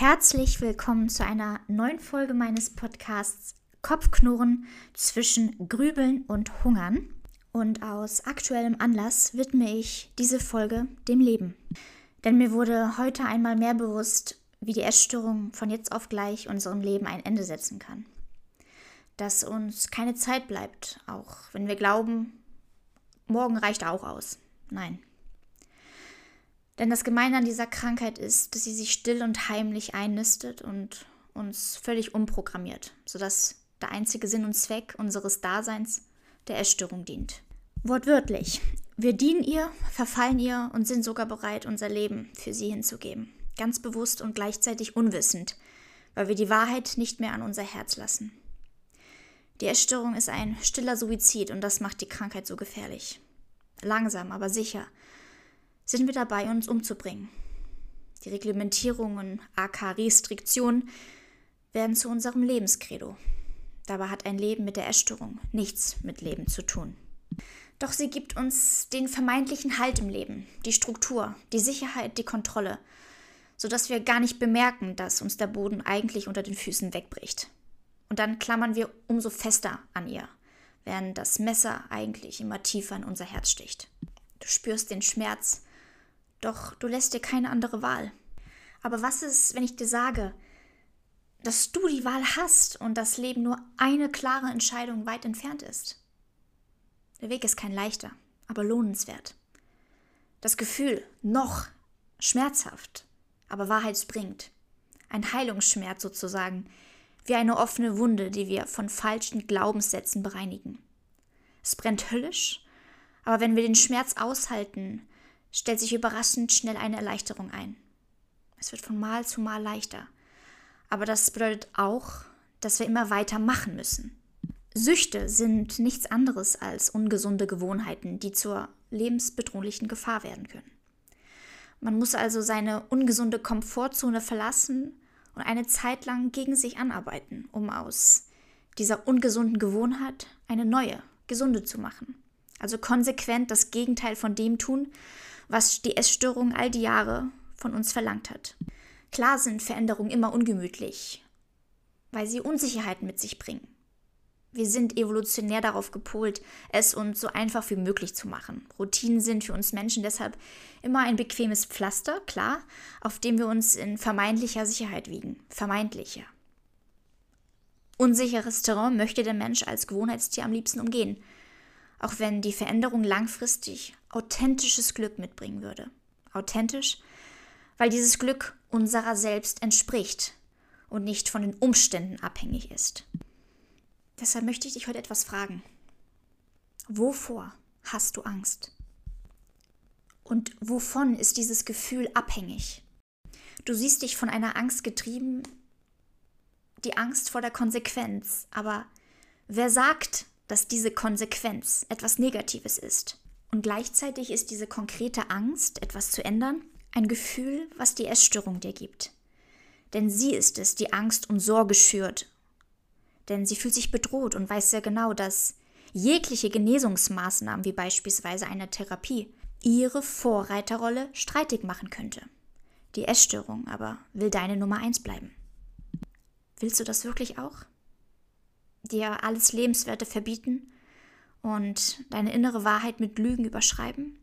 Herzlich willkommen zu einer neuen Folge meines Podcasts Kopfknurren zwischen Grübeln und Hungern. Und aus aktuellem Anlass widme ich diese Folge dem Leben. Denn mir wurde heute einmal mehr bewusst, wie die Essstörung von jetzt auf gleich unserem Leben ein Ende setzen kann. Dass uns keine Zeit bleibt, auch wenn wir glauben, morgen reicht auch aus. Nein. Denn das Gemeine an dieser Krankheit ist, dass sie sich still und heimlich einnistet und uns völlig umprogrammiert, sodass der einzige Sinn und Zweck unseres Daseins der Essstörung dient. Wortwörtlich. Wir dienen ihr, verfallen ihr und sind sogar bereit, unser Leben für sie hinzugeben. Ganz bewusst und gleichzeitig unwissend, weil wir die Wahrheit nicht mehr an unser Herz lassen. Die Essstörung ist ein stiller Suizid und das macht die Krankheit so gefährlich. Langsam, aber sicher sind wir dabei, uns umzubringen. Die Reglementierungen, aka Restriktionen, werden zu unserem Lebenskredo. Dabei hat ein Leben mit der Essstörung nichts mit Leben zu tun. Doch sie gibt uns den vermeintlichen Halt im Leben, die Struktur, die Sicherheit, die Kontrolle, sodass wir gar nicht bemerken, dass uns der Boden eigentlich unter den Füßen wegbricht. Und dann klammern wir umso fester an ihr, während das Messer eigentlich immer tiefer in unser Herz sticht. Du spürst den Schmerz, doch du lässt dir keine andere Wahl. Aber was ist, wenn ich dir sage, dass du die Wahl hast und das Leben nur eine klare Entscheidung weit entfernt ist? Der Weg ist kein leichter, aber lohnenswert. Das Gefühl, noch schmerzhaft, aber wahrheitsbringend. Ein Heilungsschmerz sozusagen, wie eine offene Wunde, die wir von falschen Glaubenssätzen bereinigen. Es brennt höllisch, aber wenn wir den Schmerz aushalten, stellt sich überraschend schnell eine Erleichterung ein. Es wird von Mal zu Mal leichter. Aber das bedeutet auch, dass wir immer weiter machen müssen. Süchte sind nichts anderes als ungesunde Gewohnheiten, die zur lebensbedrohlichen Gefahr werden können. Man muss also seine ungesunde Komfortzone verlassen und eine Zeit lang gegen sich anarbeiten, um aus dieser ungesunden Gewohnheit eine neue, gesunde zu machen. Also konsequent das Gegenteil von dem tun, was die Essstörung all die Jahre von uns verlangt hat. Klar sind Veränderungen immer ungemütlich, weil sie Unsicherheiten mit sich bringen. Wir sind evolutionär darauf gepolt, es uns so einfach wie möglich zu machen. Routinen sind für uns Menschen deshalb immer ein bequemes Pflaster, klar, auf dem wir uns in vermeintlicher Sicherheit wiegen. Vermeintlicher. Unsicheres Terrain möchte der Mensch als Gewohnheitstier am liebsten umgehen auch wenn die Veränderung langfristig authentisches Glück mitbringen würde. Authentisch, weil dieses Glück unserer selbst entspricht und nicht von den Umständen abhängig ist. Deshalb möchte ich dich heute etwas fragen. Wovor hast du Angst? Und wovon ist dieses Gefühl abhängig? Du siehst dich von einer Angst getrieben, die Angst vor der Konsequenz, aber wer sagt, dass diese Konsequenz etwas Negatives ist. Und gleichzeitig ist diese konkrete Angst, etwas zu ändern, ein Gefühl, was die Essstörung dir gibt. Denn sie ist es, die Angst und Sorge schürt. Denn sie fühlt sich bedroht und weiß sehr genau, dass jegliche Genesungsmaßnahmen, wie beispielsweise eine Therapie, ihre Vorreiterrolle streitig machen könnte. Die Essstörung aber will deine Nummer eins bleiben. Willst du das wirklich auch? Dir alles Lebenswerte verbieten und deine innere Wahrheit mit Lügen überschreiben?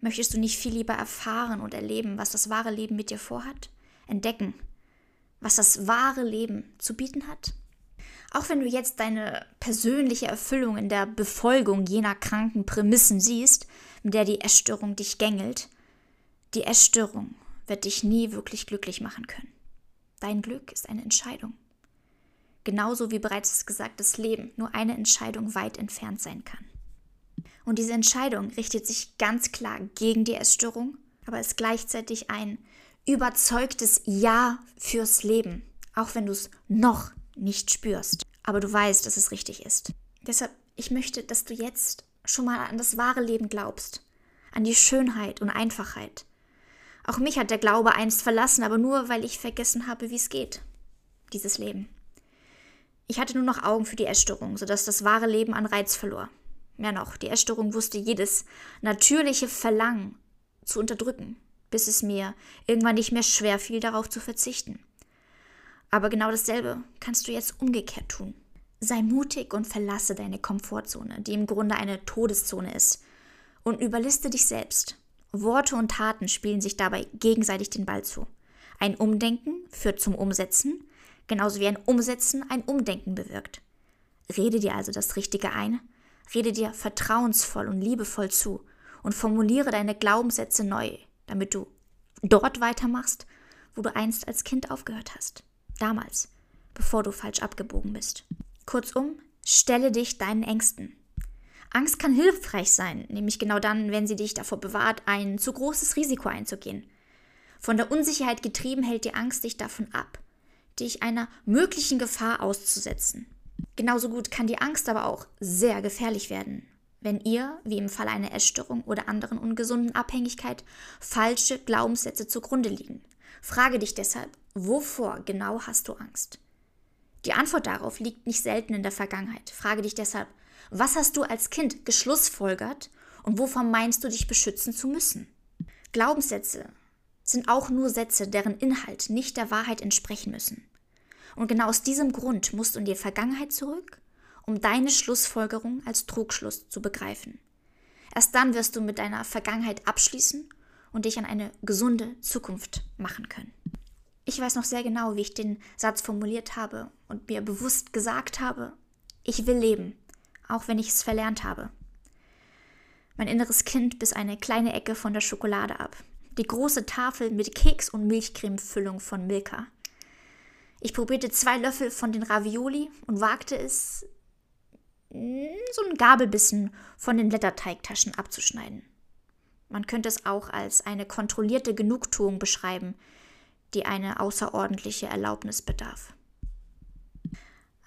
Möchtest du nicht viel lieber erfahren und erleben, was das wahre Leben mit dir vorhat? Entdecken, was das wahre Leben zu bieten hat? Auch wenn du jetzt deine persönliche Erfüllung in der Befolgung jener kranken Prämissen siehst, mit der die Essstörung dich gängelt, die Essstörung wird dich nie wirklich glücklich machen können. Dein Glück ist eine Entscheidung. Genauso wie bereits gesagt, das Leben nur eine Entscheidung weit entfernt sein kann. Und diese Entscheidung richtet sich ganz klar gegen die Essstörung, aber ist gleichzeitig ein überzeugtes Ja fürs Leben, auch wenn du es noch nicht spürst. Aber du weißt, dass es richtig ist. Deshalb, ich möchte, dass du jetzt schon mal an das wahre Leben glaubst, an die Schönheit und Einfachheit. Auch mich hat der Glaube einst verlassen, aber nur, weil ich vergessen habe, wie es geht, dieses Leben. Ich hatte nur noch Augen für die Essstörung, sodass das wahre Leben an Reiz verlor. Mehr noch, die Essstörung wusste jedes natürliche Verlangen zu unterdrücken. bis es mir irgendwann nicht mehr schwer fiel, darauf zu verzichten. Aber genau dasselbe kannst du jetzt umgekehrt tun. Sei mutig und verlasse deine Komfortzone, die im Grunde eine Todeszone ist, und überliste dich selbst. Worte und Taten spielen sich dabei gegenseitig den Ball zu. Ein Umdenken führt zum Umsetzen, genauso wie ein Umsetzen ein Umdenken bewirkt. Rede dir also das Richtige ein, rede dir vertrauensvoll und liebevoll zu und formuliere deine Glaubenssätze neu, damit du dort weitermachst, wo du einst als Kind aufgehört hast. Damals, bevor du falsch abgebogen bist. Kurzum, stelle dich deinen Ängsten. Angst kann hilfreich sein, nämlich genau dann, wenn sie dich davor bewahrt, ein zu großes Risiko einzugehen. Von der Unsicherheit getrieben hält die Angst dich davon ab, dich einer möglichen Gefahr auszusetzen. Genauso gut kann die Angst aber auch sehr gefährlich werden, wenn ihr, wie im Fall einer Essstörung oder anderen ungesunden Abhängigkeit, falsche Glaubenssätze zugrunde liegen. Frage dich deshalb, wovor genau hast du Angst? Die Antwort darauf liegt nicht selten in der Vergangenheit. Frage dich deshalb, was hast du als Kind geschlussfolgert und wovon meinst du dich beschützen zu müssen? Glaubenssätze sind auch nur Sätze, deren Inhalt nicht der Wahrheit entsprechen müssen. Und genau aus diesem Grund musst du in die Vergangenheit zurück, um deine Schlussfolgerung als Trugschluss zu begreifen. Erst dann wirst du mit deiner Vergangenheit abschließen und dich an eine gesunde Zukunft machen können. Ich weiß noch sehr genau, wie ich den Satz formuliert habe und mir bewusst gesagt habe, ich will leben, auch wenn ich es verlernt habe. Mein inneres Kind biss eine kleine Ecke von der Schokolade ab. Die große Tafel mit Keks- und Milchcremefüllung von Milka. Ich probierte zwei Löffel von den Ravioli und wagte es, so einen Gabelbissen von den Blätterteigtaschen abzuschneiden. Man könnte es auch als eine kontrollierte Genugtuung beschreiben, die eine außerordentliche Erlaubnis bedarf.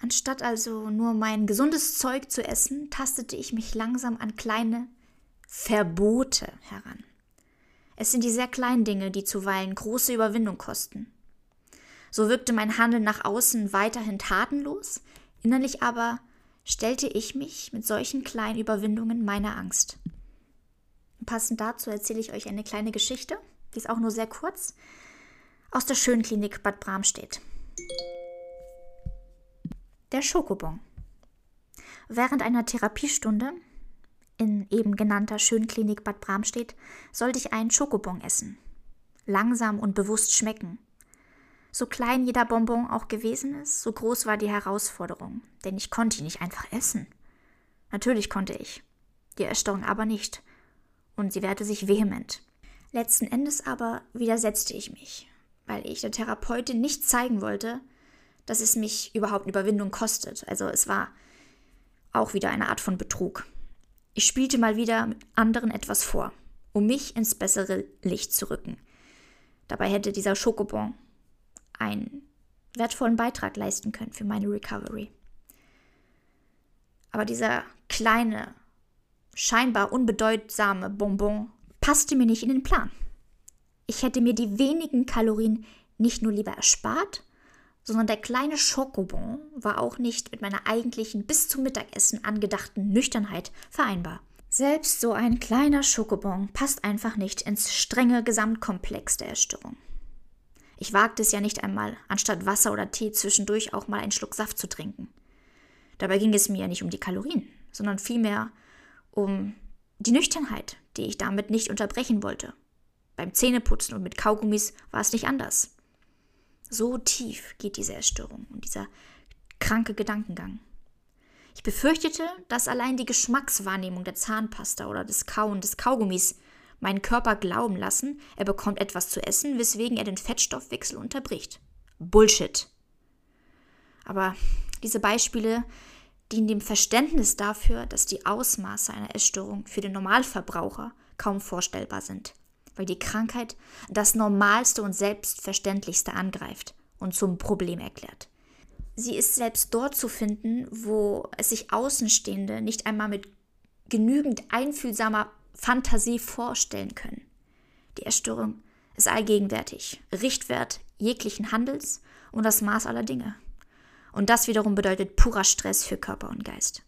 Anstatt also nur mein gesundes Zeug zu essen, tastete ich mich langsam an kleine Verbote heran. Es sind die sehr kleinen Dinge, die zuweilen große Überwindung kosten. So wirkte mein Handeln nach außen weiterhin tatenlos, innerlich aber stellte ich mich mit solchen kleinen Überwindungen meiner Angst. Passend dazu erzähle ich euch eine kleine Geschichte, die ist auch nur sehr kurz, aus der Schönklinik Bad Bramstedt. Der Schokobon. Während einer Therapiestunde in eben genannter Schönklinik Bad Bramstedt sollte ich einen Schokobon essen. Langsam und bewusst schmecken. So klein jeder Bonbon auch gewesen ist, so groß war die Herausforderung, denn ich konnte ihn nicht einfach essen. Natürlich konnte ich, die Erstörung aber nicht, und sie wehrte sich vehement. Letzten Endes aber widersetzte ich mich, weil ich der Therapeutin nicht zeigen wollte, dass es mich überhaupt Überwindung kostet. Also es war auch wieder eine Art von Betrug. Ich spielte mal wieder anderen etwas vor, um mich ins bessere Licht zu rücken. Dabei hätte dieser Schokobon einen wertvollen Beitrag leisten können für meine Recovery. Aber dieser kleine, scheinbar unbedeutsame Bonbon passte mir nicht in den Plan. Ich hätte mir die wenigen Kalorien nicht nur lieber erspart, sondern der kleine Schokobon war auch nicht mit meiner eigentlichen bis zum Mittagessen angedachten Nüchternheit vereinbar. Selbst so ein kleiner Schokobon passt einfach nicht ins strenge Gesamtkomplex der Erstörung. Ich wagte es ja nicht einmal, anstatt Wasser oder Tee zwischendurch auch mal einen Schluck Saft zu trinken. Dabei ging es mir ja nicht um die Kalorien, sondern vielmehr um die Nüchternheit, die ich damit nicht unterbrechen wollte. Beim Zähneputzen und mit Kaugummis war es nicht anders. So tief geht diese Erstörung und dieser kranke Gedankengang. Ich befürchtete, dass allein die Geschmackswahrnehmung der Zahnpasta oder des Kauen des Kaugummis meinen Körper glauben lassen, er bekommt etwas zu essen, weswegen er den Fettstoffwechsel unterbricht. Bullshit. Aber diese Beispiele dienen dem Verständnis dafür, dass die Ausmaße einer Essstörung für den Normalverbraucher kaum vorstellbar sind weil die Krankheit das Normalste und Selbstverständlichste angreift und zum Problem erklärt. Sie ist selbst dort zu finden, wo es sich Außenstehende nicht einmal mit genügend einfühlsamer Fantasie vorstellen können. Die Erstörung ist allgegenwärtig, Richtwert jeglichen Handels und das Maß aller Dinge. Und das wiederum bedeutet purer Stress für Körper und Geist.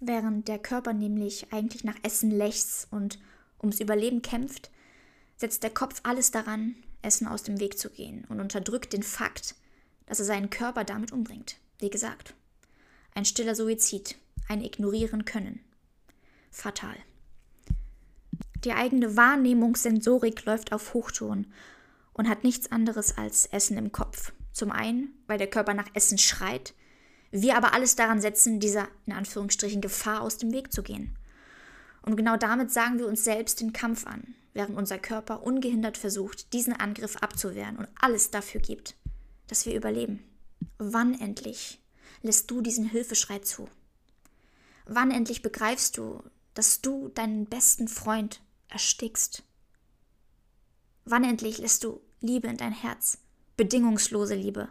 Während der Körper nämlich eigentlich nach Essen lechzt und ums Überleben kämpft, setzt der Kopf alles daran, Essen aus dem Weg zu gehen und unterdrückt den Fakt, dass er seinen Körper damit umbringt. Wie gesagt, ein stiller Suizid, ein Ignorieren können. Fatal. Die eigene Wahrnehmungssensorik läuft auf Hochton und hat nichts anderes als Essen im Kopf. Zum einen, weil der Körper nach Essen schreit, wir aber alles daran setzen, dieser in Anführungsstrichen Gefahr aus dem Weg zu gehen. Und genau damit sagen wir uns selbst den Kampf an, während unser Körper ungehindert versucht, diesen Angriff abzuwehren und alles dafür gibt, dass wir überleben. Wann endlich lässt du diesen Hilfeschrei zu? Wann endlich begreifst du, dass du deinen besten Freund erstickst? Wann endlich lässt du Liebe in dein Herz, bedingungslose Liebe,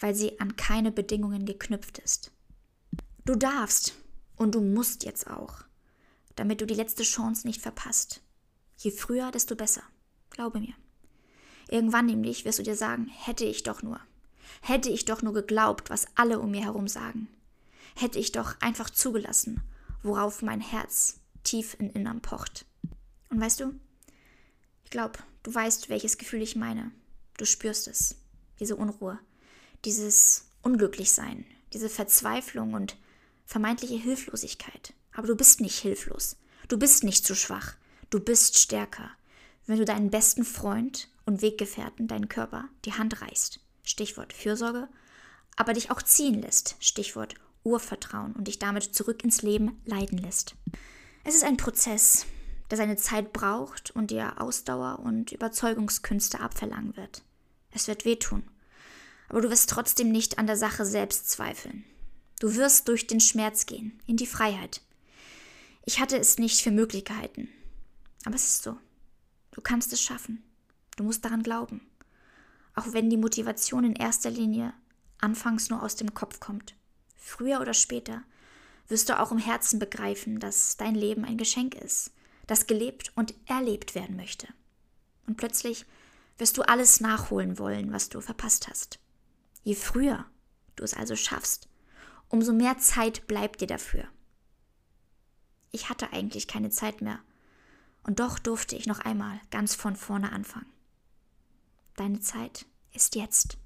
weil sie an keine Bedingungen geknüpft ist? Du darfst und du musst jetzt auch, damit du die letzte Chance nicht verpasst. Je früher, desto besser. Glaube mir. Irgendwann nämlich wirst du dir sagen, hätte ich doch nur. Hätte ich doch nur geglaubt, was alle um mir herum sagen. Hätte ich doch einfach zugelassen, worauf mein Herz tief in Innern pocht. Und weißt du, ich glaube, du weißt, welches Gefühl ich meine. Du spürst es. Diese Unruhe, dieses Unglücklichsein, diese Verzweiflung und vermeintliche Hilflosigkeit. Aber du bist nicht hilflos. Du bist nicht zu schwach. Du bist stärker, wenn du deinen besten Freund und Weggefährten, deinen Körper, die Hand reißt. Stichwort Fürsorge, aber dich auch ziehen lässt. Stichwort Urvertrauen und dich damit zurück ins Leben leiten lässt. Es ist ein Prozess, der seine Zeit braucht und dir Ausdauer und Überzeugungskünste abverlangen wird. Es wird wehtun, aber du wirst trotzdem nicht an der Sache selbst zweifeln. Du wirst durch den Schmerz gehen, in die Freiheit. Ich hatte es nicht für möglich gehalten, aber es ist so. Du kannst es schaffen. Du musst daran glauben. Auch wenn die Motivation in erster Linie anfangs nur aus dem Kopf kommt. Früher oder später wirst du auch im Herzen begreifen, dass dein Leben ein Geschenk ist, das gelebt und erlebt werden möchte. Und plötzlich wirst du alles nachholen wollen, was du verpasst hast. Je früher du es also schaffst, umso mehr Zeit bleibt dir dafür. Ich hatte eigentlich keine Zeit mehr, und doch durfte ich noch einmal ganz von vorne anfangen. Deine Zeit ist jetzt.